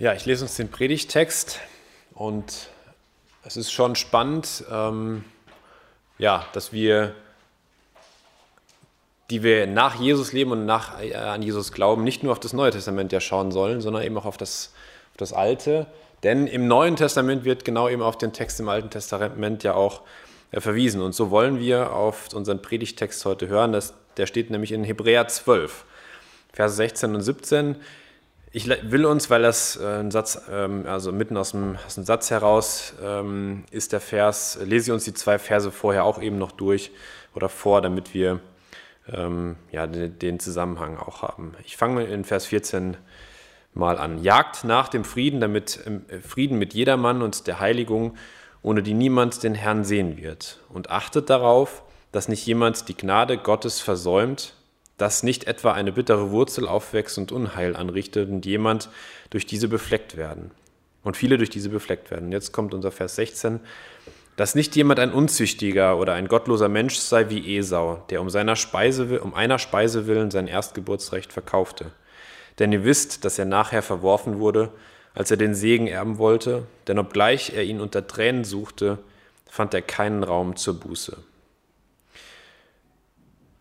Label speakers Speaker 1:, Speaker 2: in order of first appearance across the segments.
Speaker 1: Ja, ich lese uns den Predigtext und es ist schon spannend, ähm, ja, dass wir, die wir nach Jesus leben und nach, äh, an Jesus glauben, nicht nur auf das Neue Testament ja schauen sollen, sondern eben auch auf das, auf das Alte. Denn im Neuen Testament wird genau eben auf den Text im Alten Testament ja auch äh, verwiesen. Und so wollen wir auf unseren Predigtext heute hören. Das, der steht nämlich in Hebräer 12, Verse 16 und 17. Ich will uns, weil das äh, ein Satz, ähm, also mitten aus dem, aus dem Satz heraus ähm, ist der Vers, lese ich uns die zwei Verse vorher auch eben noch durch oder vor, damit wir ähm, ja, den Zusammenhang auch haben. Ich fange in Vers 14 mal an. Jagt nach dem Frieden, damit Frieden mit jedermann und der Heiligung, ohne die niemand den Herrn sehen wird. Und achtet darauf, dass nicht jemand die Gnade Gottes versäumt, dass nicht etwa eine bittere Wurzel aufwächst und Unheil anrichtet und jemand durch diese befleckt werden. Und viele durch diese befleckt werden. Jetzt kommt unser Vers 16. Dass nicht jemand ein unzüchtiger oder ein gottloser Mensch sei wie Esau, der um, seiner Speise, um einer Speise willen sein Erstgeburtsrecht verkaufte. Denn ihr wisst, dass er nachher verworfen wurde, als er den Segen erben wollte, denn obgleich er ihn unter Tränen suchte, fand er keinen Raum zur Buße.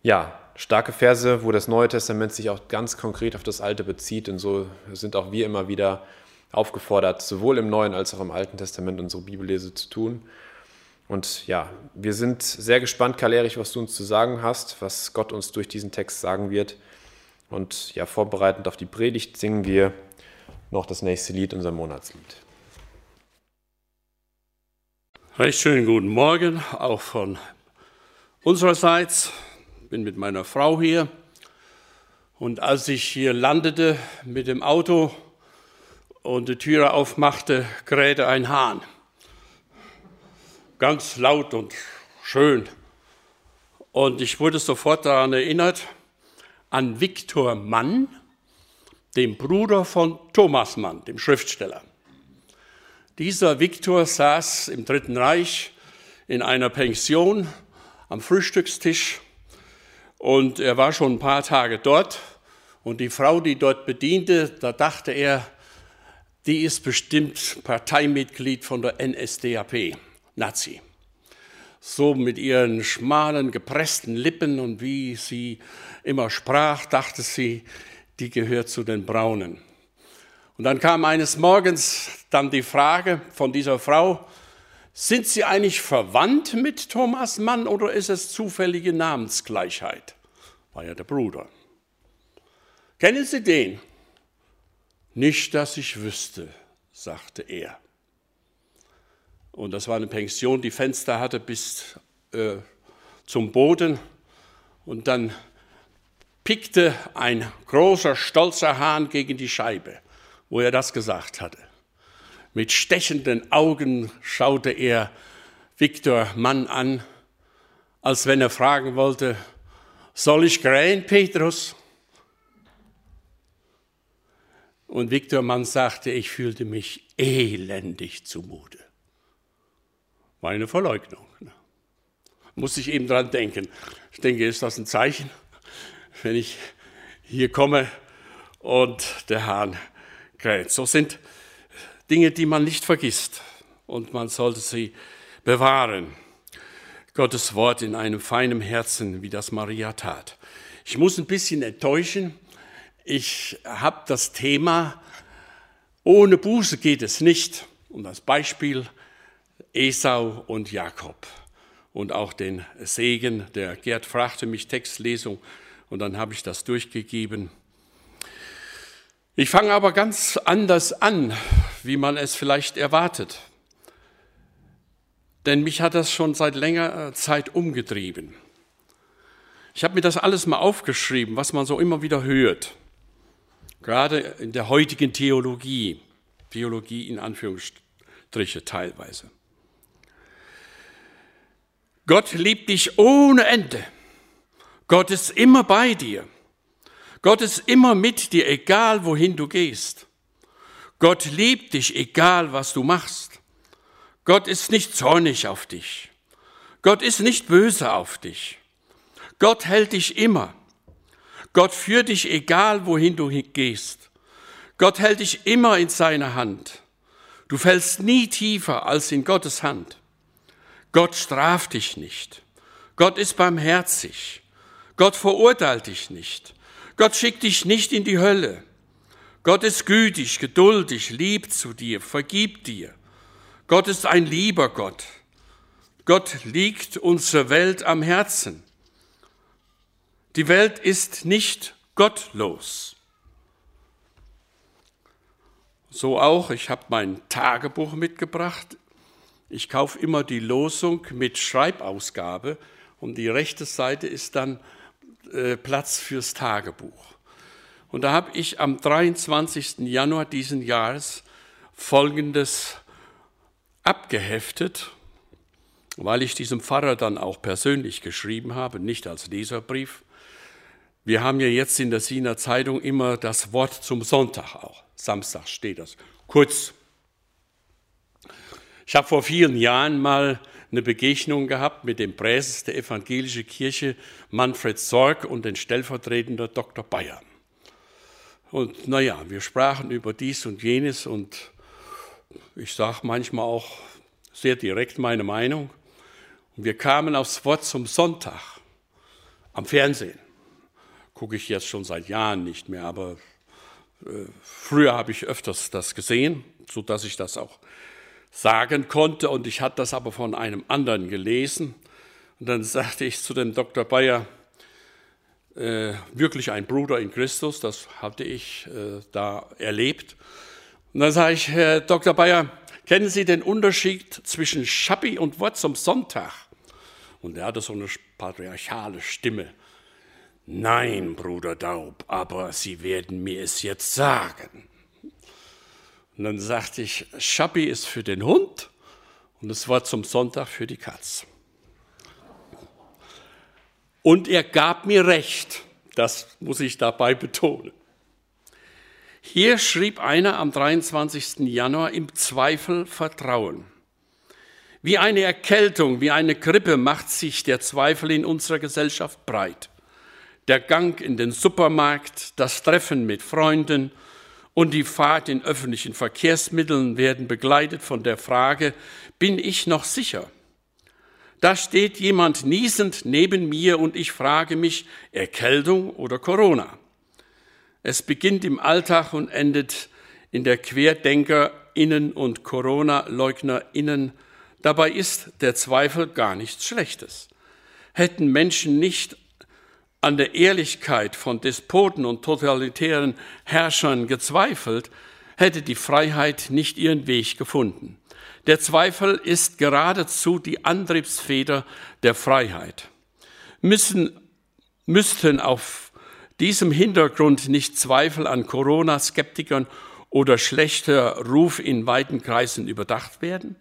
Speaker 1: Ja, starke Verse, wo das Neue Testament sich auch ganz konkret auf das Alte bezieht. Und so sind auch wir immer wieder aufgefordert, sowohl im Neuen als auch im Alten Testament unsere Bibellese zu tun. Und ja, wir sind sehr gespannt, Karl Erich, was du uns zu sagen hast, was Gott uns durch diesen Text sagen wird. Und ja, vorbereitend auf die Predigt singen wir noch das nächste Lied, unser Monatslied.
Speaker 2: Recht schönen guten Morgen, auch von unsererseits bin mit meiner Frau hier. Und als ich hier landete mit dem Auto und die Türe aufmachte, krähte ein Hahn. Ganz laut und schön. Und ich wurde sofort daran erinnert, an Viktor Mann, dem Bruder von Thomas Mann, dem Schriftsteller. Dieser Viktor saß im Dritten Reich in einer Pension am Frühstückstisch und er war schon ein paar Tage dort und die Frau, die dort bediente, da dachte er, die ist bestimmt Parteimitglied von der NSDAP, Nazi. So mit ihren schmalen, gepressten Lippen und wie sie immer sprach, dachte sie, die gehört zu den Braunen. Und dann kam eines Morgens dann die Frage von dieser Frau, sind Sie eigentlich verwandt mit Thomas Mann oder ist es zufällige Namensgleichheit? War ja der Bruder. Kennen Sie den? Nicht, dass ich wüsste, sagte er. Und das war eine Pension, die Fenster hatte bis äh, zum Boden. Und dann pickte ein großer, stolzer Hahn gegen die Scheibe, wo er das gesagt hatte. Mit stechenden Augen schaute er Viktor Mann an, als wenn er fragen wollte, soll ich krähen, Petrus? Und Viktor Mann sagte, ich fühlte mich elendig zumute. War eine Verleugnung. Ne? Muss ich eben dran denken. Ich denke, ist das ein Zeichen, wenn ich hier komme und der Hahn kräht. So sind Dinge, die man nicht vergisst und man sollte sie bewahren. Gottes Wort in einem feinen Herzen, wie das Maria tat. Ich muss ein bisschen enttäuschen. Ich habe das Thema, ohne Buße geht es nicht. Und als Beispiel Esau und Jakob. Und auch den Segen, der Gerd fragte mich Textlesung und dann habe ich das durchgegeben. Ich fange aber ganz anders an, wie man es vielleicht erwartet. Denn mich hat das schon seit längerer Zeit umgetrieben. Ich habe mir das alles mal aufgeschrieben, was man so immer wieder hört. Gerade in der heutigen Theologie. Theologie in Anführungsstriche teilweise. Gott liebt dich ohne Ende. Gott ist immer bei dir. Gott ist immer mit dir, egal wohin du gehst. Gott liebt dich, egal was du machst. Gott ist nicht zornig auf dich. Gott ist nicht böse auf dich. Gott hält dich immer. Gott führt dich, egal wohin du gehst. Gott hält dich immer in seiner Hand. Du fällst nie tiefer als in Gottes Hand. Gott straft dich nicht. Gott ist barmherzig. Gott verurteilt dich nicht. Gott schickt dich nicht in die Hölle. Gott ist gütig, geduldig, lieb zu dir, vergibt dir. Gott ist ein lieber Gott. Gott liegt unsere Welt am Herzen. Die Welt ist nicht gottlos. So auch, ich habe mein Tagebuch mitgebracht. Ich kaufe immer die Losung mit Schreibausgabe und die rechte Seite ist dann äh, Platz fürs Tagebuch. Und da habe ich am 23. Januar diesen Jahres Folgendes abgeheftet, weil ich diesem Pfarrer dann auch persönlich geschrieben habe, nicht als Leserbrief. Wir haben ja jetzt in der Siener Zeitung immer das Wort zum Sonntag auch. Samstag steht das. Kurz. Ich habe vor vielen Jahren mal eine Begegnung gehabt mit dem Präses der evangelischen Kirche Manfred Sorg und den stellvertretender Dr. Bayer. Und naja, wir sprachen über dies und jenes und ich sage manchmal auch sehr direkt meine Meinung. Und wir kamen aufs Wort zum Sonntag am Fernsehen. Gucke ich jetzt schon seit Jahren nicht mehr, aber äh, früher habe ich öfters das gesehen, sodass ich das auch sagen konnte. Und ich hatte das aber von einem anderen gelesen. Und dann sagte ich zu dem Dr. Bayer, äh, wirklich ein Bruder in Christus, das hatte ich äh, da erlebt. Und dann sage ich, Herr Dr. Bayer, kennen Sie den Unterschied zwischen Schappi und Wort zum Sonntag? Und er hatte so eine patriarchale Stimme. Nein, Bruder Daub, aber Sie werden mir es jetzt sagen. Und dann sagte ich, Schappi ist für den Hund und das Wort zum Sonntag für die Katz. Und er gab mir recht, das muss ich dabei betonen. Hier schrieb einer am 23. Januar im Zweifel Vertrauen. Wie eine Erkältung, wie eine Grippe macht sich der Zweifel in unserer Gesellschaft breit. Der Gang in den Supermarkt, das Treffen mit Freunden und die Fahrt in öffentlichen Verkehrsmitteln werden begleitet von der Frage, bin ich noch sicher? Da steht jemand niesend neben mir und ich frage mich, Erkältung oder Corona? Es beginnt im Alltag und endet in der QuerdenkerInnen und Corona-LeugnerInnen. Dabei ist der Zweifel gar nichts Schlechtes. Hätten Menschen nicht an der Ehrlichkeit von Despoten und totalitären Herrschern gezweifelt, hätte die Freiheit nicht ihren Weg gefunden. Der Zweifel ist geradezu die Antriebsfeder der Freiheit. Müssen, müssten auf diesem Hintergrund nicht Zweifel an Corona-Skeptikern oder schlechter Ruf in weiten Kreisen überdacht werden?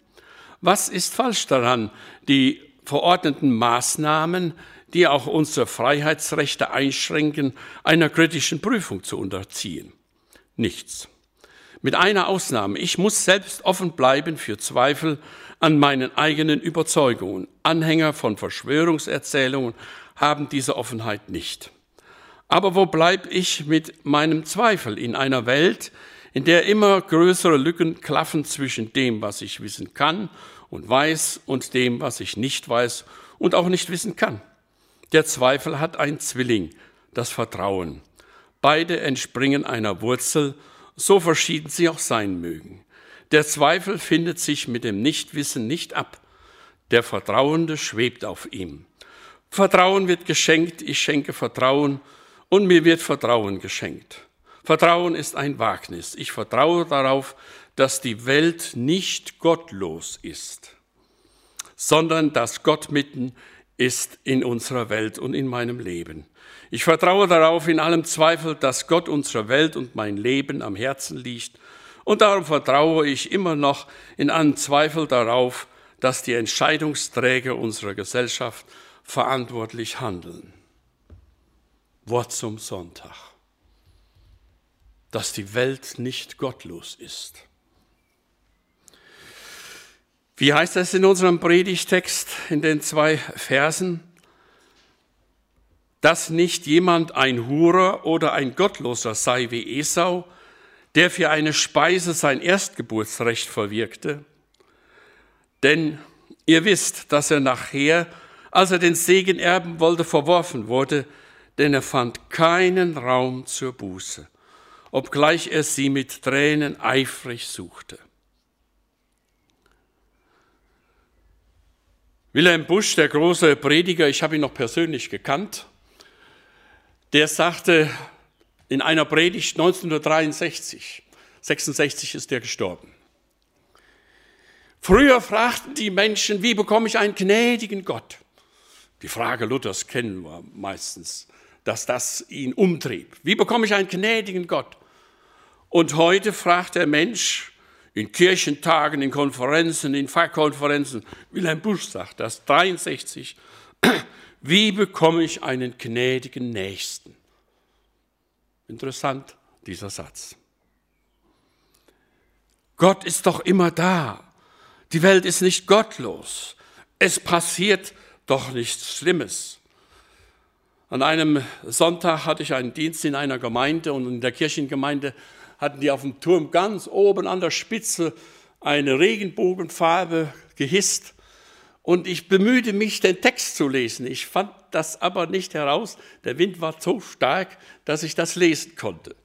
Speaker 2: Was ist falsch daran, die verordneten Maßnahmen, die auch unsere Freiheitsrechte einschränken, einer kritischen Prüfung zu unterziehen? Nichts. Mit einer Ausnahme. Ich muss selbst offen bleiben für Zweifel an meinen eigenen Überzeugungen. Anhänger von Verschwörungserzählungen haben diese Offenheit nicht. Aber wo bleibe ich mit meinem Zweifel in einer Welt, in der immer größere Lücken klaffen zwischen dem, was ich wissen kann und weiß, und dem, was ich nicht weiß und auch nicht wissen kann? Der Zweifel hat ein Zwilling, das Vertrauen. Beide entspringen einer Wurzel, so verschieden sie auch sein mögen. Der Zweifel findet sich mit dem Nichtwissen nicht ab. Der Vertrauende schwebt auf ihm. Vertrauen wird geschenkt, ich schenke Vertrauen und mir wird Vertrauen geschenkt. Vertrauen ist ein Wagnis. Ich vertraue darauf, dass die Welt nicht gottlos ist, sondern dass Gott mitten ist in unserer Welt und in meinem Leben. Ich vertraue darauf in allem Zweifel, dass Gott unserer Welt und mein Leben am Herzen liegt. Und darum vertraue ich immer noch in allem Zweifel darauf, dass die Entscheidungsträger unserer Gesellschaft verantwortlich handeln. Wort zum Sonntag. Dass die Welt nicht gottlos ist. Wie heißt das in unserem Predigtext in den zwei Versen? dass nicht jemand ein Hurer oder ein Gottloser sei wie Esau, der für eine Speise sein Erstgeburtsrecht verwirkte? Denn ihr wisst, dass er nachher, als er den Segen erben wollte, verworfen wurde, denn er fand keinen Raum zur Buße, obgleich er sie mit Tränen eifrig suchte. Wilhelm Busch, der große Prediger, ich habe ihn noch persönlich gekannt, der sagte in einer Predigt 1963, 66 ist er gestorben. Früher fragten die Menschen, wie bekomme ich einen gnädigen Gott? Die Frage Luthers kennen wir meistens, dass das ihn umtrieb. Wie bekomme ich einen gnädigen Gott? Und heute fragt der Mensch in Kirchentagen, in Konferenzen, in Fachkonferenzen, Wilhelm Busch sagt das, 63, wie bekomme ich einen gnädigen Nächsten? Interessant, dieser Satz. Gott ist doch immer da. Die Welt ist nicht gottlos. Es passiert doch nichts Schlimmes. An einem Sonntag hatte ich einen Dienst in einer Gemeinde und in der Kirchengemeinde hatten die auf dem Turm ganz oben an der Spitze eine Regenbogenfarbe gehisst. Und ich bemühte mich, den Text zu lesen. Ich fand das aber nicht heraus. Der Wind war so stark, dass ich das lesen konnte.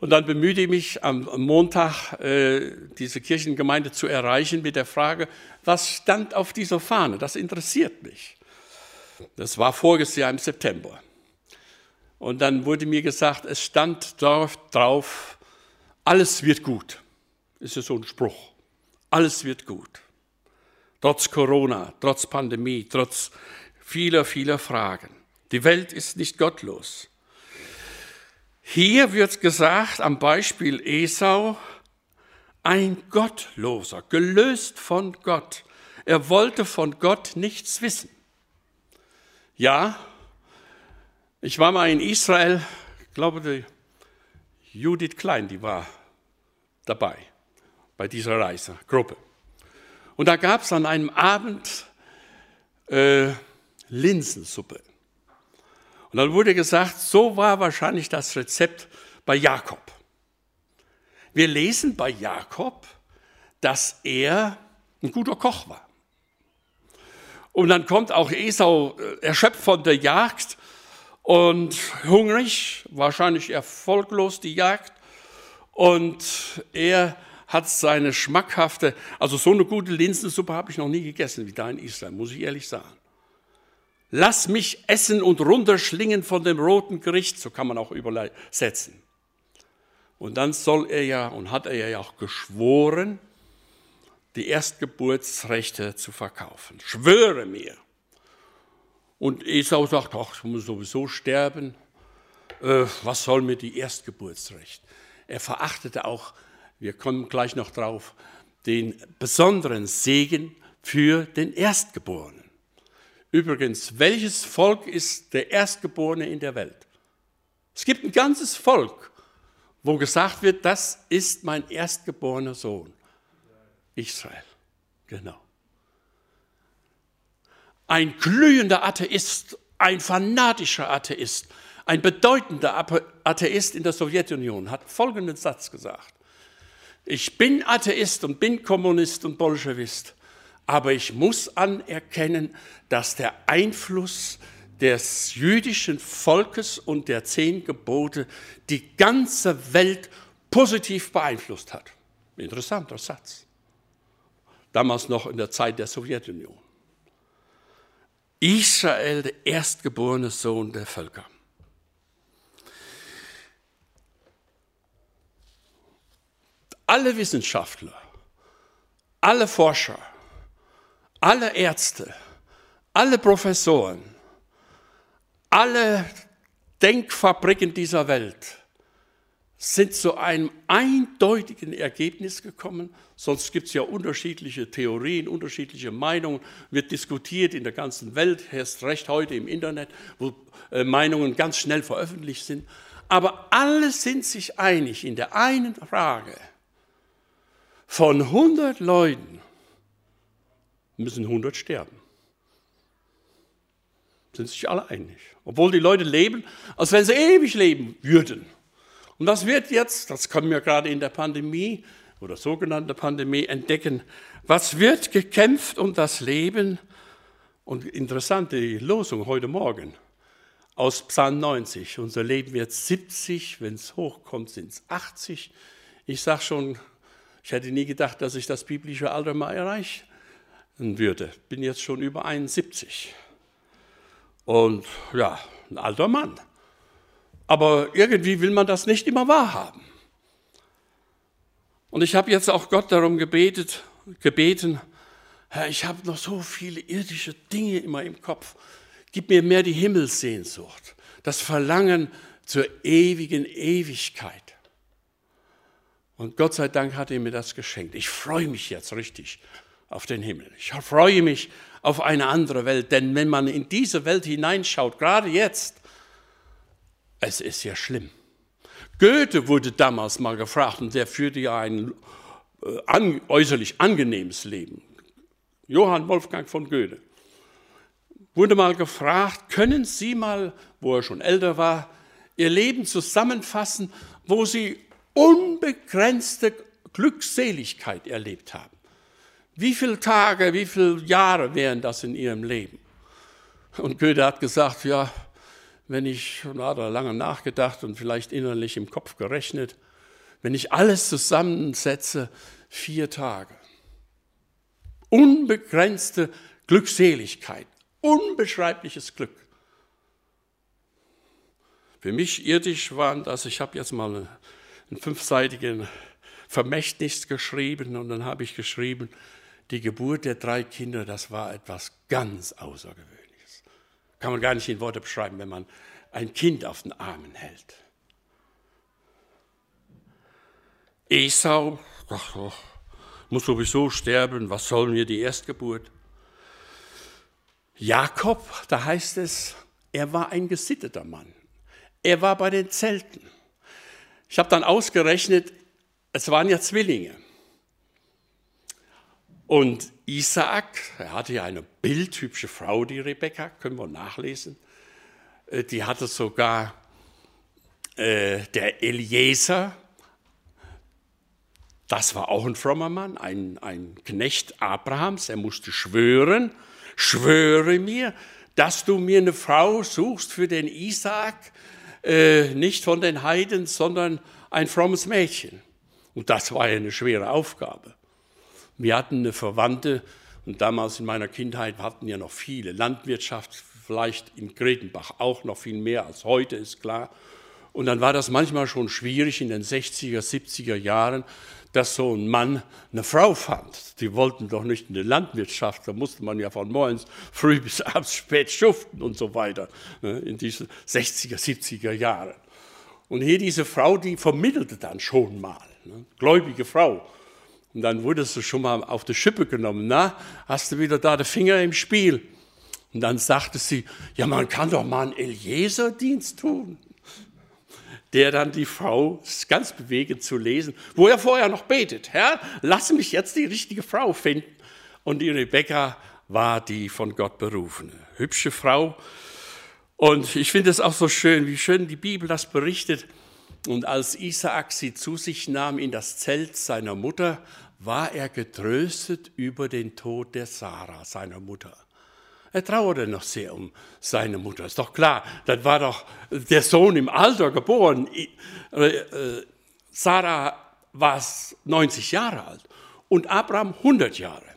Speaker 2: Und dann bemühte ich mich am Montag, äh, diese Kirchengemeinde zu erreichen mit der Frage, was stand auf dieser Fahne? Das interessiert mich. Das war voriges Jahr im September. Und dann wurde mir gesagt, es stand drauf, alles wird gut. Ist ja so ein Spruch. Alles wird gut. Trotz Corona, trotz Pandemie, trotz vieler, vieler Fragen. Die Welt ist nicht gottlos. Hier wird gesagt am Beispiel Esau, ein Gottloser, gelöst von Gott. Er wollte von Gott nichts wissen. Ja, ich war mal in Israel, ich glaube, die Judith Klein, die war dabei bei dieser Reisegruppe. Und da gab es an einem Abend äh, Linsensuppe. Und dann wurde gesagt, so war wahrscheinlich das Rezept bei Jakob. Wir lesen bei Jakob, dass er ein guter Koch war. Und dann kommt auch Esau äh, erschöpft von der Jagd und hungrig, wahrscheinlich erfolglos die Jagd. Und er hat seine schmackhafte, also so eine gute Linsensuppe habe ich noch nie gegessen wie da in Israel, muss ich ehrlich sagen. Lass mich essen und runterschlingen von dem roten Gericht, so kann man auch übersetzen. Und dann soll er ja, und hat er ja auch geschworen, die Erstgeburtsrechte zu verkaufen. Schwöre mir. Und Esau sagt, ach, ich muss sowieso sterben. Äh, was soll mir die Erstgeburtsrecht? Er verachtete auch, wir kommen gleich noch drauf, den besonderen Segen für den Erstgeborenen. Übrigens, welches Volk ist der Erstgeborene in der Welt? Es gibt ein ganzes Volk, wo gesagt wird, das ist mein erstgeborener Sohn. Israel, genau. Ein glühender Atheist, ein fanatischer Atheist, ein bedeutender Atheist in der Sowjetunion hat folgenden Satz gesagt. Ich bin Atheist und bin Kommunist und Bolschewist, aber ich muss anerkennen, dass der Einfluss des jüdischen Volkes und der zehn Gebote die ganze Welt positiv beeinflusst hat. Interessanter Satz. Damals noch in der Zeit der Sowjetunion. Israel, der erstgeborene Sohn der Völker. Alle Wissenschaftler, alle Forscher, alle Ärzte, alle Professoren, alle Denkfabriken dieser Welt sind zu einem eindeutigen Ergebnis gekommen. Sonst gibt es ja unterschiedliche Theorien, unterschiedliche Meinungen, wird diskutiert in der ganzen Welt, erst recht heute im Internet, wo äh, Meinungen ganz schnell veröffentlicht sind. Aber alle sind sich einig in der einen Frage. Von 100 Leuten müssen 100 sterben. Sind sich alle einig. Obwohl die Leute leben, als wenn sie ewig leben würden. Und das wird jetzt, das können wir gerade in der Pandemie oder sogenannte Pandemie entdecken, was wird gekämpft um das Leben? Und interessante Losung heute Morgen aus Psalm 90. Unser Leben wird 70, wenn es hochkommt, sind es 80. Ich sage schon, ich hätte nie gedacht, dass ich das biblische Alter mal erreichen würde. Bin jetzt schon über 71. Und ja, ein alter Mann. Aber irgendwie will man das nicht immer wahrhaben. Und ich habe jetzt auch Gott darum gebetet, gebeten, Herr, ich habe noch so viele irdische Dinge immer im Kopf. Gib mir mehr die Himmelssehnsucht, das Verlangen zur ewigen Ewigkeit. Und Gott sei Dank hat er mir das geschenkt. Ich freue mich jetzt richtig auf den Himmel. Ich freue mich auf eine andere Welt, denn wenn man in diese Welt hineinschaut, gerade jetzt, es ist ja schlimm. Goethe wurde damals mal gefragt und der führte ja ein äh, an, äußerlich angenehmes Leben. Johann Wolfgang von Goethe wurde mal gefragt, können Sie mal, wo er schon älter war, Ihr Leben zusammenfassen, wo Sie unbegrenzte Glückseligkeit erlebt haben? Wie viele Tage, wie viele Jahre wären das in Ihrem Leben? Und Goethe hat gesagt, ja, wenn ich, na, da lange nachgedacht und vielleicht innerlich im Kopf gerechnet, wenn ich alles zusammensetze, vier Tage. Unbegrenzte Glückseligkeit, unbeschreibliches Glück. Für mich irdisch waren das, ich habe jetzt mal einen fünfseitigen Vermächtnis geschrieben und dann habe ich geschrieben, die Geburt der drei Kinder, das war etwas ganz Außergewöhnliches. Kann man gar nicht in Worte beschreiben, wenn man ein Kind auf den Armen hält. Esau, ach, ach, muss sowieso sterben, was soll mir die Erstgeburt? Jakob, da heißt es, er war ein gesitteter Mann. Er war bei den Zelten. Ich habe dann ausgerechnet, es waren ja Zwillinge. Und Isaak, er hatte ja eine bildhübsche Frau, die Rebekka, können wir nachlesen. Äh, die hatte sogar äh, der Eliezer, das war auch ein frommer Mann, ein, ein Knecht Abrahams. Er musste schwören, schwöre mir, dass du mir eine Frau suchst für den Isaak, äh, nicht von den Heiden, sondern ein frommes Mädchen. Und das war ja eine schwere Aufgabe. Wir hatten eine Verwandte, und damals in meiner Kindheit hatten ja noch viele Landwirtschaft, vielleicht in Gretenbach auch noch viel mehr als heute, ist klar. Und dann war das manchmal schon schwierig in den 60er, 70er Jahren, dass so ein Mann eine Frau fand. Die wollten doch nicht in der Landwirtschaft, da musste man ja von morgens früh bis abends spät schuften und so weiter, ne, in diesen 60er, 70er Jahren. Und hier diese Frau, die vermittelte dann schon mal, ne, gläubige Frau. Und dann wurdest du schon mal auf die Schippe genommen, na, hast du wieder da den Finger im Spiel. Und dann sagte sie, ja, man kann doch mal einen Eliezer-Dienst tun der dann die Frau ganz bewegend zu lesen, wo er vorher noch betet, Herr, lass mich jetzt die richtige Frau finden. Und die Rebecca war die von Gott berufene, hübsche Frau. Und ich finde es auch so schön, wie schön die Bibel das berichtet. Und als Isaak sie zu sich nahm in das Zelt seiner Mutter, war er getröstet über den Tod der Sarah, seiner Mutter. Er trauerte noch sehr um seine Mutter. Ist doch klar, das war doch der Sohn im Alter geboren. Äh, Sarah war 90 Jahre alt und Abraham 100 Jahre.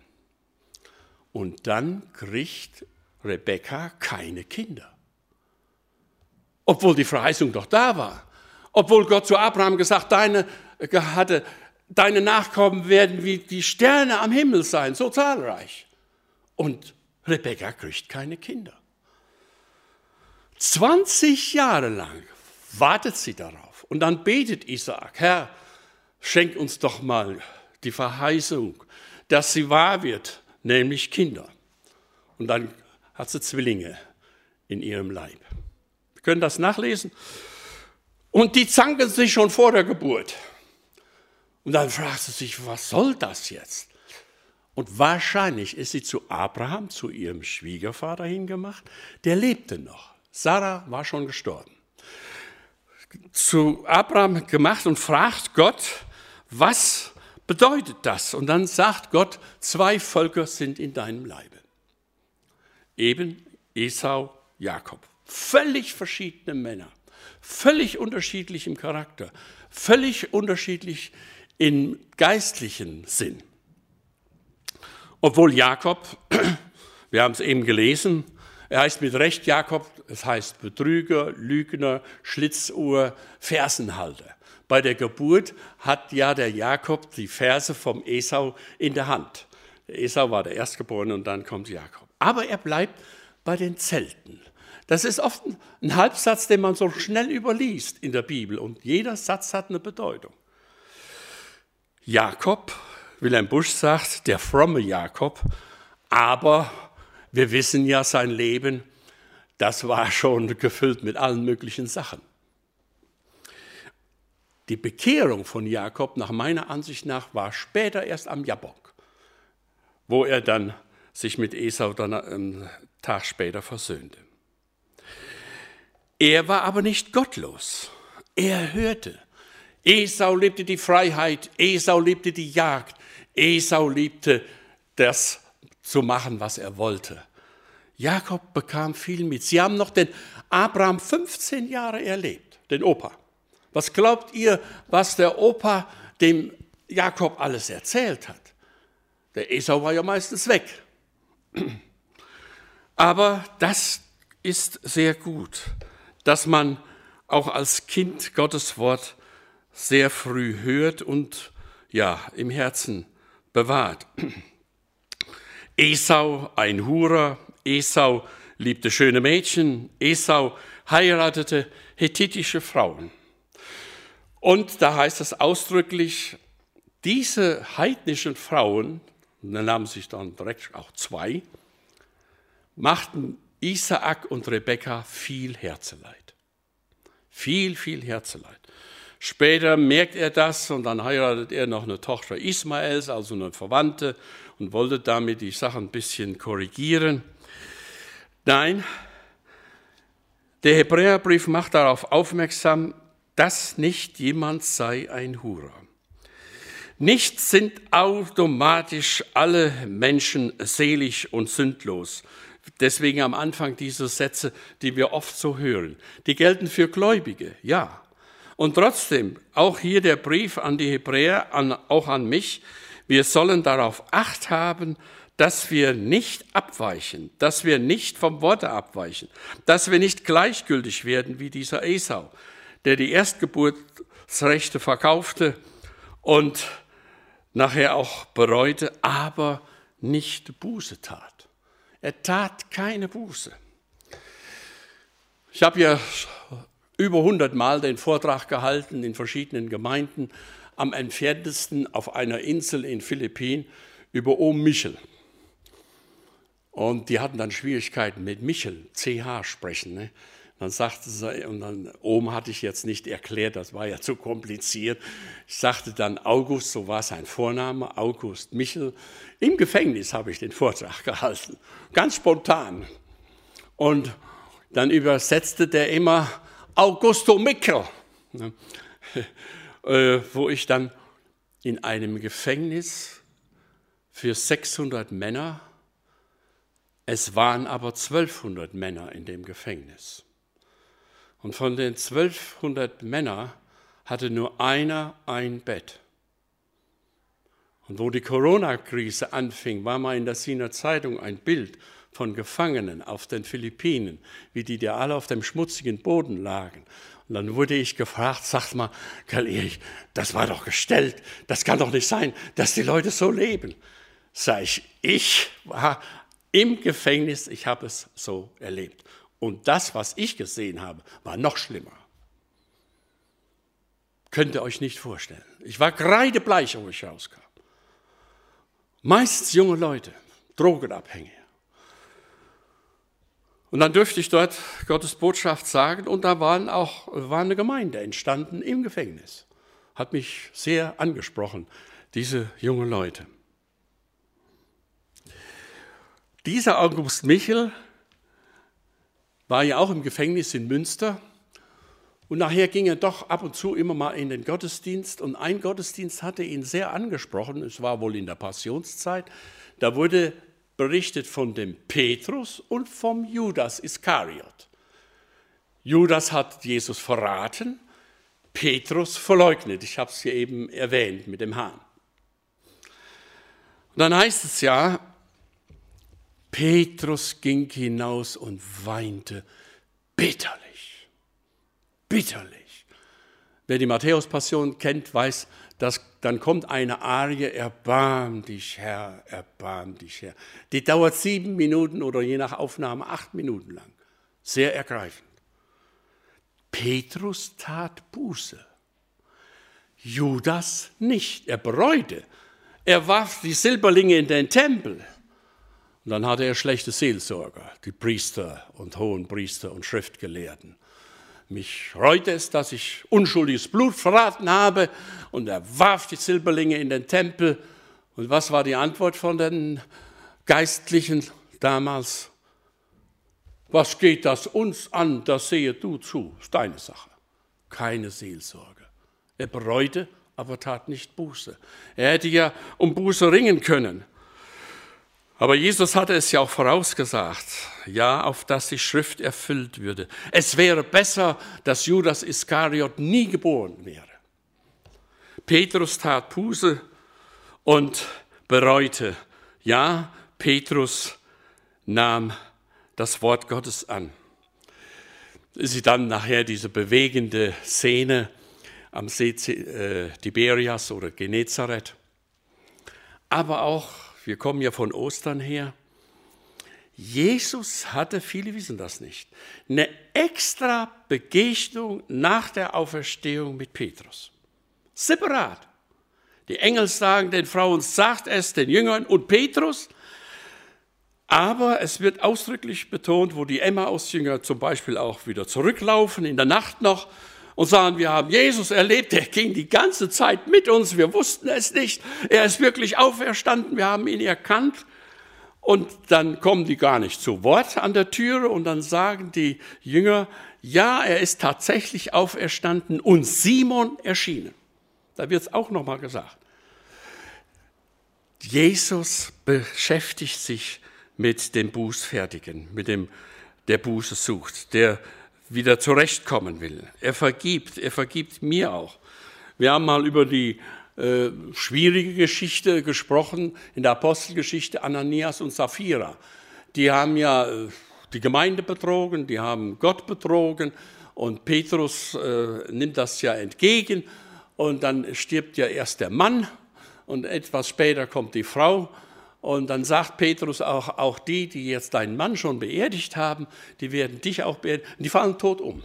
Speaker 2: Und dann kriegt Rebekka keine Kinder. Obwohl die Verheißung doch da war. Obwohl Gott zu Abraham gesagt deine, hatte, deine Nachkommen werden wie die Sterne am Himmel sein, so zahlreich. Und Rebecca kriegt keine Kinder. 20 Jahre lang wartet sie darauf. Und dann betet Isaak, Herr, schenk uns doch mal die Verheißung, dass sie wahr wird, nämlich Kinder. Und dann hat sie Zwillinge in ihrem Leib. Wir können das nachlesen. Und die zanken sich schon vor der Geburt. Und dann fragt sie sich, was soll das jetzt? Und wahrscheinlich ist sie zu Abraham, zu ihrem Schwiegervater hingemacht. Der lebte noch. Sarah war schon gestorben. zu Abraham gemacht und fragt Gott, was bedeutet das? Und dann sagt Gott, zwei Völker sind in deinem Leibe. Eben Esau, Jakob. Völlig verschiedene Männer, völlig unterschiedlich im Charakter, völlig unterschiedlich im geistlichen Sinn. Obwohl Jakob, wir haben es eben gelesen, er heißt mit Recht Jakob, es heißt Betrüger, Lügner, Schlitzohr, Fersenhalter. Bei der Geburt hat ja der Jakob die Verse vom Esau in der Hand. Der Esau war der Erstgeborene und dann kommt Jakob. Aber er bleibt bei den Zelten. Das ist oft ein Halbsatz, den man so schnell überliest in der Bibel und jeder Satz hat eine Bedeutung. Jakob, Wilhelm Busch sagt, der fromme Jakob, aber wir wissen ja sein Leben, das war schon gefüllt mit allen möglichen Sachen. Die Bekehrung von Jakob nach meiner Ansicht nach war später erst am Jabbok, wo er dann sich mit Esau dann einen Tag später versöhnte. Er war aber nicht gottlos. Er hörte. Esau liebte die Freiheit, Esau liebte die Jagd, Esau liebte das zu machen, was er wollte. Jakob bekam viel mit. Sie haben noch den Abraham 15 Jahre erlebt, den Opa. Was glaubt ihr, was der Opa dem Jakob alles erzählt hat? Der Esau war ja meistens weg. Aber das ist sehr gut, dass man auch als Kind Gottes Wort sehr früh hört und ja, im Herzen bewahrt. Esau, ein Hurer, Esau liebte schöne Mädchen, Esau heiratete hethitische Frauen. Und da heißt es ausdrücklich, diese heidnischen Frauen, und da nahmen sich dann direkt auch zwei, machten Isaak und Rebekka viel Herzeleid. Viel, viel Herzeleid. Später merkt er das und dann heiratet er noch eine Tochter Ismaels, also eine Verwandte, und wollte damit die Sache ein bisschen korrigieren. Nein, der Hebräerbrief macht darauf aufmerksam, dass nicht jemand sei ein Hurer. Nicht sind automatisch alle Menschen selig und sündlos. Deswegen am Anfang diese Sätze, die wir oft so hören. Die gelten für Gläubige, ja. Und trotzdem, auch hier der Brief an die Hebräer, an, auch an mich, wir sollen darauf acht haben, dass wir nicht abweichen, dass wir nicht vom Worte abweichen, dass wir nicht gleichgültig werden wie dieser Esau, der die Erstgeburtsrechte verkaufte und nachher auch bereute, aber nicht Buße tat. Er tat keine Buße. Ich habe ja über 100 Mal den Vortrag gehalten in verschiedenen Gemeinden, am entferntesten auf einer Insel in Philippinen über Ohm Michel. Und die hatten dann Schwierigkeiten mit Michel, CH sprechen. Ne? Dann sagte sie, und dann Ohm hatte ich jetzt nicht erklärt, das war ja zu kompliziert. Ich sagte dann August, so war sein Vorname, August Michel. Im Gefängnis habe ich den Vortrag gehalten, ganz spontan. Und dann übersetzte der immer Augusto Mickel, ne? äh, wo ich dann in einem Gefängnis für 600 Männer, es waren aber 1200 Männer in dem Gefängnis. Und von den 1200 Männern hatte nur einer ein Bett. Und wo die Corona-Krise anfing, war mal in der Siener Zeitung ein Bild von Gefangenen auf den Philippinen, wie die da alle auf dem schmutzigen Boden lagen. Und dann wurde ich gefragt, sagt mal, Karl Erich, das war doch gestellt, das kann doch nicht sein, dass die Leute so leben. Sag ich, ich war im Gefängnis, ich habe es so erlebt. Und das, was ich gesehen habe, war noch schlimmer. Könnt ihr euch nicht vorstellen. Ich war kreidebleich, wo ich rauskam. Meistens junge Leute, Drogenabhängige. Und dann dürfte ich dort Gottes Botschaft sagen und da waren auch, war eine Gemeinde entstanden im Gefängnis. Hat mich sehr angesprochen, diese jungen Leute. Dieser August Michel war ja auch im Gefängnis in Münster Und nachher ging er doch ab und zu immer mal in den Gottesdienst. Und ein Gottesdienst hatte ihn sehr angesprochen. Es war wohl in der Passionszeit. Da wurde berichtet von dem Petrus und vom Judas Iskariot. Judas hat Jesus verraten, Petrus verleugnet. Ich habe es hier eben erwähnt mit dem Hahn. Und dann heißt es ja, Petrus ging hinaus und weinte bitterlich. Bitterlich. Wer die Matthäus-Passion kennt, weiß, dass dann kommt eine Arie, erbarm dich, Herr, erbarm dich, Herr. Die dauert sieben Minuten oder je nach Aufnahme acht Minuten lang. Sehr ergreifend. Petrus tat Buße. Judas nicht. Er bereute. Er warf die Silberlinge in den Tempel. Und dann hatte er schlechte Seelsorger, die Priester und Hohenpriester und Schriftgelehrten. Mich reute es, dass ich unschuldiges Blut verraten habe. Und er warf die Silberlinge in den Tempel. Und was war die Antwort von den Geistlichen damals? Was geht das uns an? Das sehe du zu. Ist deine Sache. Keine Seelsorge. Er bereute, aber tat nicht Buße. Er hätte ja um Buße ringen können. Aber Jesus hatte es ja auch vorausgesagt, ja, auf dass die Schrift erfüllt würde. Es wäre besser, dass Judas Iskariot nie geboren wäre. Petrus tat Buße und bereute. Ja, Petrus nahm das Wort Gottes an. Sie dann nachher diese bewegende Szene am See äh, Tiberias oder Genezareth, aber auch wir kommen ja von Ostern her. Jesus hatte, viele wissen das nicht, eine extra Begegnung nach der Auferstehung mit Petrus. Separat. Die Engel sagen den Frauen, sagt es den Jüngern und Petrus. Aber es wird ausdrücklich betont, wo die Emmaus-Jünger zum Beispiel auch wieder zurücklaufen, in der Nacht noch, und sagen, wir haben Jesus erlebt, er ging die ganze Zeit mit uns, wir wussten es nicht, er ist wirklich auferstanden, wir haben ihn erkannt. Und dann kommen die gar nicht zu Wort an der Türe und dann sagen die Jünger, ja, er ist tatsächlich auferstanden und Simon erschienen. Da wird es auch nochmal gesagt. Jesus beschäftigt sich mit dem Bußfertigen, mit dem, der Buße sucht, der wieder zurechtkommen will. Er vergibt, er vergibt mir auch. Wir haben mal über die äh, schwierige Geschichte gesprochen in der Apostelgeschichte Ananias und Sapphira. Die haben ja äh, die Gemeinde betrogen, die haben Gott betrogen und Petrus äh, nimmt das ja entgegen und dann stirbt ja erst der Mann und etwas später kommt die Frau und dann sagt Petrus auch, auch die, die jetzt deinen Mann schon beerdigt haben, die werden dich auch beerdigen, die fallen tot um.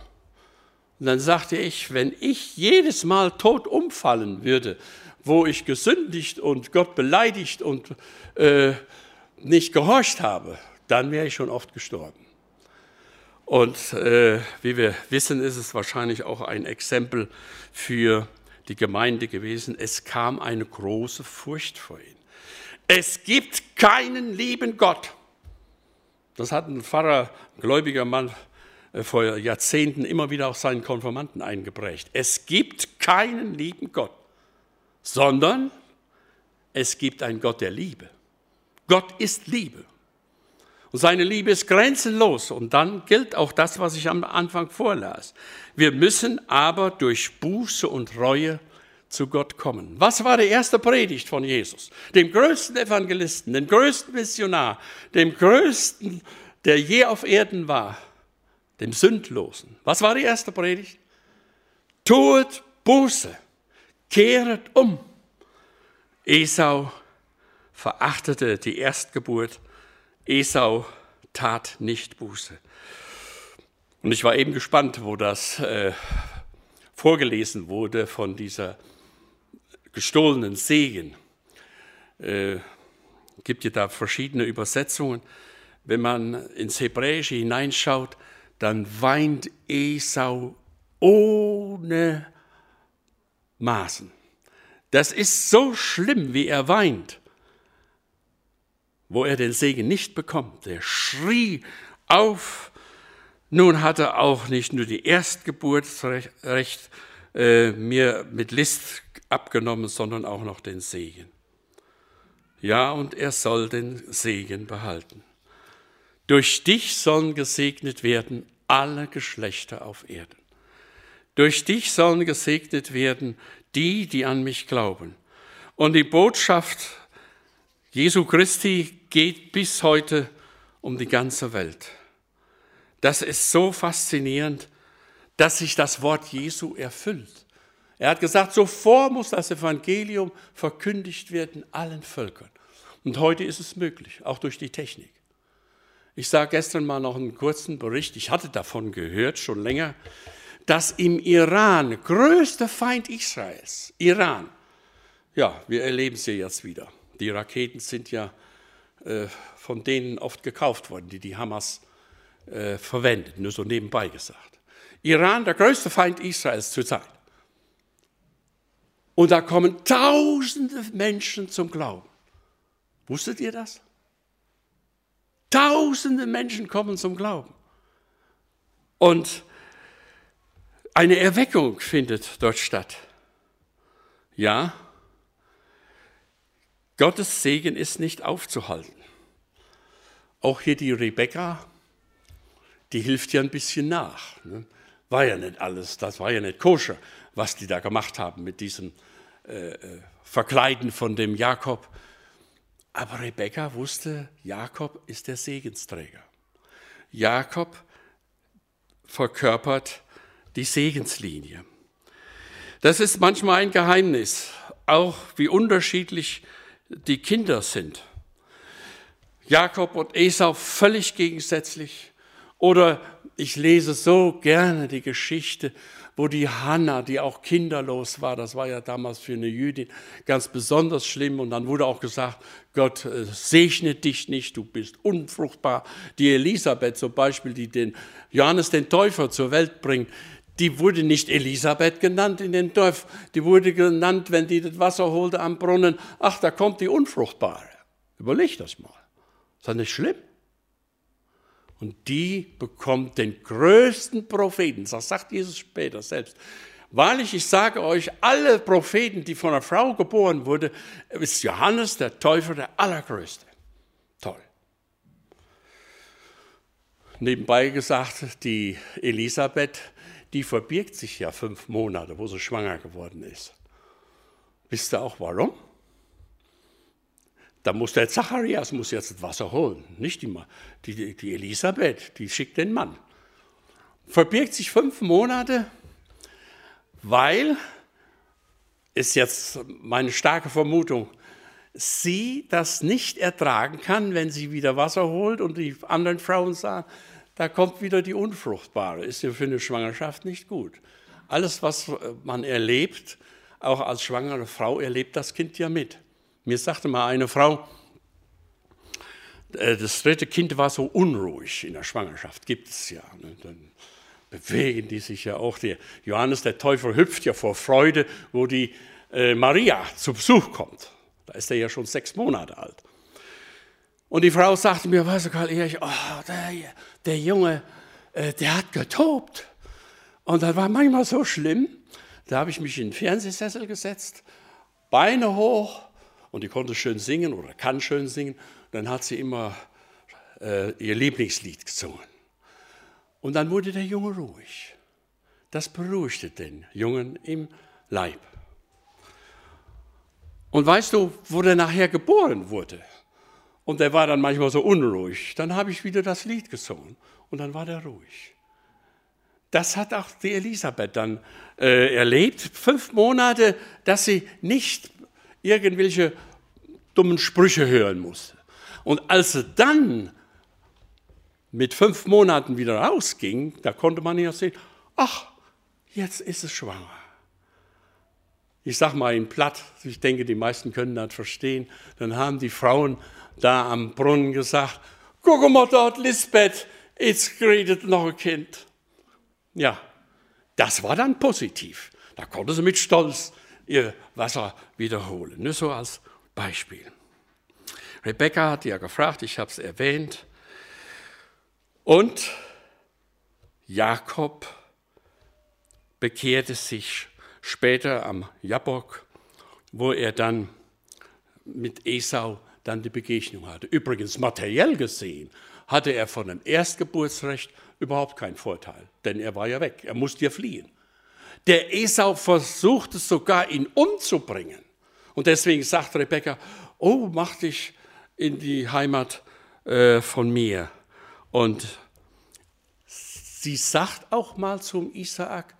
Speaker 2: Und dann sagte ich, wenn ich jedes Mal tot umfallen würde, wo ich gesündigt und Gott beleidigt und äh, nicht gehorcht habe, dann wäre ich schon oft gestorben. Und äh, wie wir wissen, ist es wahrscheinlich auch ein Exempel für die Gemeinde gewesen. Es kam eine große Furcht vor ihnen. Es gibt keinen lieben Gott. Das hat ein Pfarrer, ein gläubiger Mann, äh, vor Jahrzehnten immer wieder auch seinen Konformanten eingeprägt. Es gibt keinen lieben Gott, sondern es gibt einen Gott der Liebe. Gott ist Liebe. Und seine Liebe ist grenzenlos. Und dann gilt auch das, was ich am Anfang vorlas. Wir müssen aber durch Buße und Reue zu Gott kommen. Was war die erste Predigt von Jesus? Dem größten Evangelisten, dem größten Missionar, dem größten, der je auf Erden war, dem Sündlosen. Was war die erste Predigt? Tut Buße, kehret um. Esau verachtete die Erstgeburt. Esau tat nicht Buße. Und ich war eben gespannt, wo das äh, vorgelesen wurde von dieser gestohlenen Segen. Äh, gibt ja da verschiedene Übersetzungen. Wenn man ins Hebräische hineinschaut, dann weint Esau ohne Maßen. Das ist so schlimm, wie er weint, wo er den Segen nicht bekommt. Er schrie auf Nun hatte auch nicht nur die Erstgeburtsrecht äh, mir mit List abgenommen, sondern auch noch den Segen. Ja, und er soll den Segen behalten. Durch dich sollen gesegnet werden alle Geschlechter auf Erden. Durch dich sollen gesegnet werden die, die an mich glauben. Und die Botschaft Jesu Christi geht bis heute um die ganze Welt. Das ist so faszinierend, dass sich das Wort Jesu erfüllt. Er hat gesagt, sofort muss das Evangelium verkündigt werden allen Völkern. Und heute ist es möglich, auch durch die Technik. Ich sah gestern mal noch einen kurzen Bericht, ich hatte davon gehört, schon länger, dass im Iran, größter Feind Israels, Iran, ja, wir erleben es ja jetzt wieder. Die Raketen sind ja äh, von denen oft gekauft worden, die die Hamas äh, verwendet, nur so nebenbei gesagt. Iran, der größte Feind Israels zurzeit. Und da kommen tausende Menschen zum Glauben. Wusstet ihr das? Tausende Menschen kommen zum Glauben. Und eine Erweckung findet dort statt. Ja, Gottes Segen ist nicht aufzuhalten. Auch hier die Rebecca, die hilft ja ein bisschen nach. Ne? War ja nicht alles, das war ja nicht koscher, was die da gemacht haben mit diesem äh, äh, Verkleiden von dem Jakob. Aber Rebekka wusste, Jakob ist der Segensträger. Jakob verkörpert die Segenslinie. Das ist manchmal ein Geheimnis, auch wie unterschiedlich die Kinder sind. Jakob und Esau völlig gegensätzlich. Oder ich lese so gerne die Geschichte, wo die Hanna, die auch kinderlos war, das war ja damals für eine Jüdin ganz besonders schlimm. Und dann wurde auch gesagt, Gott äh, segne dich nicht, du bist unfruchtbar. Die Elisabeth zum Beispiel, die den Johannes den Täufer zur Welt bringt, die wurde nicht Elisabeth genannt in den Dorf, die wurde genannt, wenn die das Wasser holte am Brunnen, ach, da kommt die Unfruchtbare. Überleg das mal. Ist das nicht schlimm? Und die bekommt den größten Propheten, das sagt Jesus später selbst. Wahrlich, ich sage euch, alle Propheten, die von einer Frau geboren wurden, ist Johannes der Täufer der Allergrößte. Toll. Nebenbei gesagt, die Elisabeth, die verbirgt sich ja fünf Monate, wo sie schwanger geworden ist. Wisst ihr auch warum? Da muss der Zacharias muss jetzt das Wasser holen, nicht immer. Die, die Elisabeth, die schickt den Mann. Verbirgt sich fünf Monate, weil, ist jetzt meine starke Vermutung, sie das nicht ertragen kann, wenn sie wieder Wasser holt und die anderen Frauen sagen, da kommt wieder die Unfruchtbare. Ist ja für eine Schwangerschaft nicht gut. Alles, was man erlebt, auch als schwangere Frau, erlebt das Kind ja mit. Mir sagte mal eine Frau, äh, das dritte Kind war so unruhig in der Schwangerschaft, gibt es ja. Ne? Dann bewegen die sich ja auch. Der Johannes der Täufer hüpft ja vor Freude, wo die äh, Maria zu Besuch kommt. Da ist er ja schon sechs Monate alt. Und die Frau sagte mir, weißt du, Karl Erich, oh, der, der Junge, äh, der hat getobt. Und das war manchmal so schlimm. Da habe ich mich in den Fernsehsessel gesetzt, Beine hoch und die konnte schön singen oder kann schön singen. Dann hat sie immer äh, ihr Lieblingslied gesungen. Und dann wurde der Junge ruhig. Das beruhigte den Jungen im Leib. Und weißt du, wo der nachher geboren wurde? Und der war dann manchmal so unruhig. Dann habe ich wieder das Lied gesungen und dann war der ruhig. Das hat auch die Elisabeth dann äh, erlebt. Fünf Monate, dass sie nicht irgendwelche dummen Sprüche hören musste. Und als sie dann mit fünf Monaten wieder rausging, da konnte man ja sehen, ach, jetzt ist es schwanger. Ich sage mal in Platt, ich denke, die meisten können das verstehen, dann haben die Frauen da am Brunnen gesagt, guck mal dort, Lisbeth, jetzt redet noch ein Kind. Ja, das war dann positiv. Da konnte sie mit Stolz ihr Wasser wiederholen. Nur so als Beispiel. Rebecca hat ja gefragt, ich habe es erwähnt. Und Jakob bekehrte sich später am Jabbok, wo er dann mit Esau dann die Begegnung hatte. Übrigens materiell gesehen hatte er von dem Erstgeburtsrecht überhaupt keinen Vorteil, denn er war ja weg, er musste ja fliehen. Der Esau versuchte sogar, ihn umzubringen. Und deswegen sagt Rebekka, oh, mach dich in die Heimat äh, von mir. Und sie sagt auch mal zum Isaak,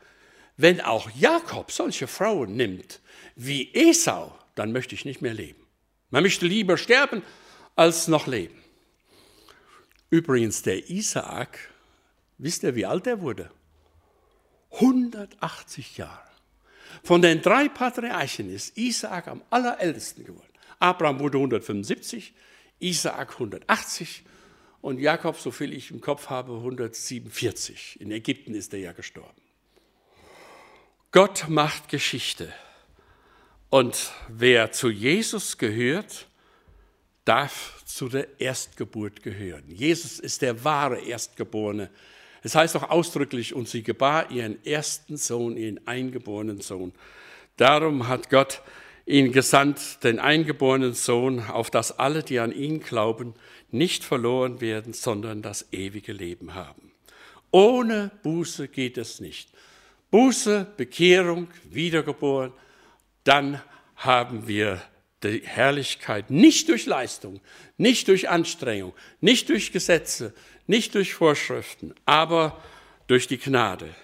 Speaker 2: wenn auch Jakob solche Frauen nimmt wie Esau, dann möchte ich nicht mehr leben. Man möchte lieber sterben, als noch leben. Übrigens, der Isaak, wisst ihr, wie alt er wurde? 180 Jahre. Von den drei Patriarchen ist Isaak am allerältesten geworden. Abraham wurde 175, Isaak 180 und Jakob, so viel ich im Kopf habe, 147. In Ägypten ist er ja gestorben. Gott macht Geschichte. Und wer zu Jesus gehört, darf zu der Erstgeburt gehören. Jesus ist der wahre Erstgeborene es heißt auch ausdrücklich, und sie gebar ihren ersten Sohn, ihren eingeborenen Sohn. Darum hat Gott ihn gesandt, den eingeborenen Sohn, auf dass alle, die an ihn glauben, nicht verloren werden, sondern das ewige Leben haben. Ohne Buße geht es nicht. Buße, Bekehrung, Wiedergeboren, dann haben wir die Herrlichkeit nicht durch Leistung, nicht durch Anstrengung, nicht durch Gesetze, nicht durch Vorschriften, aber durch die Gnade.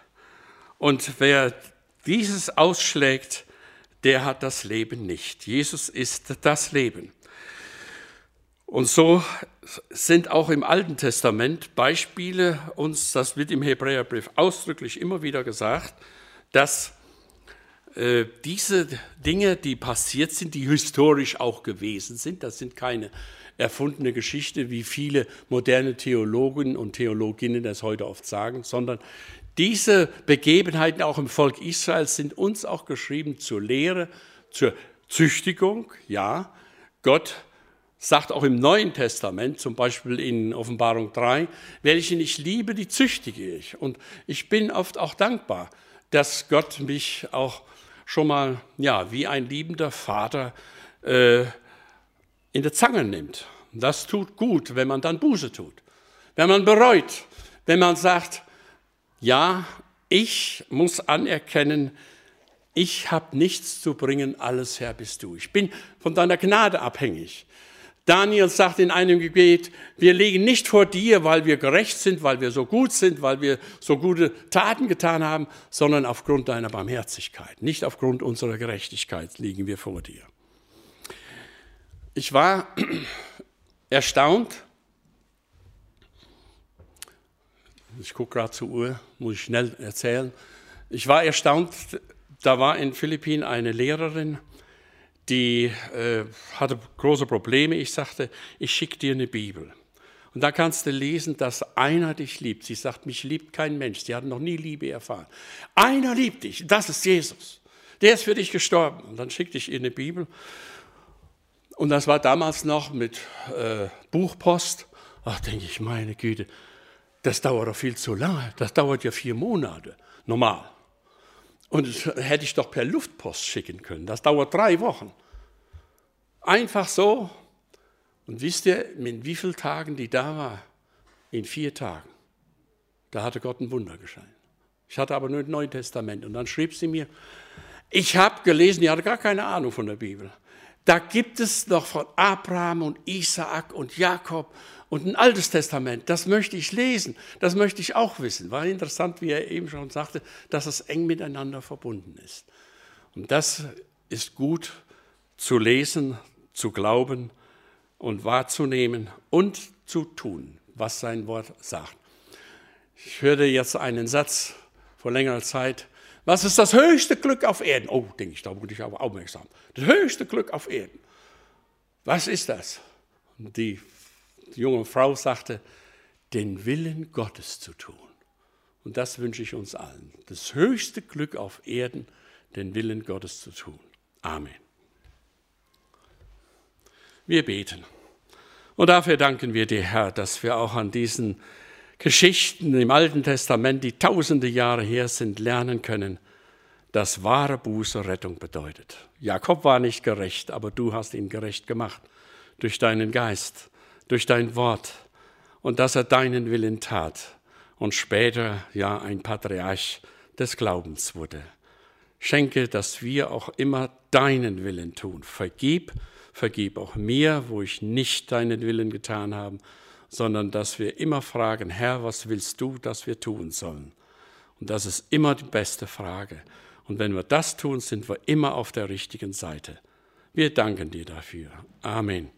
Speaker 2: Und wer dieses ausschlägt, der hat das Leben nicht. Jesus ist das Leben. Und so sind auch im Alten Testament Beispiele uns, das wird im Hebräerbrief ausdrücklich immer wieder gesagt, dass äh, diese Dinge, die passiert sind, die historisch auch gewesen sind, das sind keine erfundene Geschichte, wie viele moderne Theologen und Theologinnen das heute oft sagen, sondern diese Begebenheiten auch im Volk Israel sind uns auch geschrieben zur Lehre, zur Züchtigung. Ja, Gott sagt auch im Neuen Testament, zum Beispiel in Offenbarung 3, welche ich liebe, die züchtige ich. Und ich bin oft auch dankbar, dass Gott mich auch schon mal, ja, wie ein liebender Vater äh, in die Zange nimmt. Das tut gut, wenn man dann Buße tut. Wenn man bereut, wenn man sagt, ja, ich muss anerkennen, ich habe nichts zu bringen, alles Herr bist du. Ich bin von deiner Gnade abhängig. Daniel sagt in einem Gebet, wir legen nicht vor dir, weil wir gerecht sind, weil wir so gut sind, weil wir so gute Taten getan haben, sondern aufgrund deiner Barmherzigkeit. Nicht aufgrund unserer Gerechtigkeit liegen wir vor dir. Ich war erstaunt. Ich gucke gerade zur Uhr, muss ich schnell erzählen. Ich war erstaunt, da war in Philippinen eine Lehrerin, die äh, hatte große Probleme. Ich sagte, ich schicke dir eine Bibel. Und da kannst du lesen, dass einer dich liebt. Sie sagt, mich liebt kein Mensch. Sie hat noch nie Liebe erfahren. Einer liebt dich, das ist Jesus. Der ist für dich gestorben. Und dann schickte ich ihr eine Bibel. Und das war damals noch mit äh, Buchpost. Ach, denke ich, meine Güte, das dauert doch viel zu lange. Das dauert ja vier Monate, normal. Und das hätte ich doch per Luftpost schicken können. Das dauert drei Wochen. Einfach so. Und wisst ihr, in wie vielen Tagen die da war? In vier Tagen. Da hatte Gott ein Wunder geschehen. Ich hatte aber nur das Neue Testament. Und dann schrieb sie mir, ich habe gelesen, die hatte gar keine Ahnung von der Bibel. Da gibt es noch von Abraham und Isaak und Jakob und ein altes Testament. Das möchte ich lesen. Das möchte ich auch wissen. War interessant, wie er eben schon sagte, dass es eng miteinander verbunden ist. Und das ist gut zu lesen, zu glauben und wahrzunehmen und zu tun, was sein Wort sagt. Ich hörte jetzt einen Satz vor längerer Zeit, was ist das höchste Glück auf Erden? Oh, denke ich, da wurde ich aber aufmerksam. Das höchste Glück auf Erden. Was ist das? Die junge Frau sagte, den Willen Gottes zu tun. Und das wünsche ich uns allen. Das höchste Glück auf Erden, den Willen Gottes zu tun. Amen. Wir beten. Und dafür danken wir dir, Herr, dass wir auch an diesen Geschichten im Alten Testament, die tausende Jahre her sind, lernen können, dass wahre Buße Rettung bedeutet. Jakob war nicht gerecht, aber du hast ihn gerecht gemacht durch deinen Geist, durch dein Wort und dass er deinen Willen tat und später ja ein Patriarch des Glaubens wurde. Schenke, dass wir auch immer deinen Willen tun. Vergib, vergib auch mir, wo ich nicht deinen Willen getan habe, sondern dass wir immer fragen, Herr, was willst du, dass wir tun sollen? Und das ist immer die beste Frage. Und wenn wir das tun, sind wir immer auf der richtigen Seite. Wir danken dir dafür. Amen.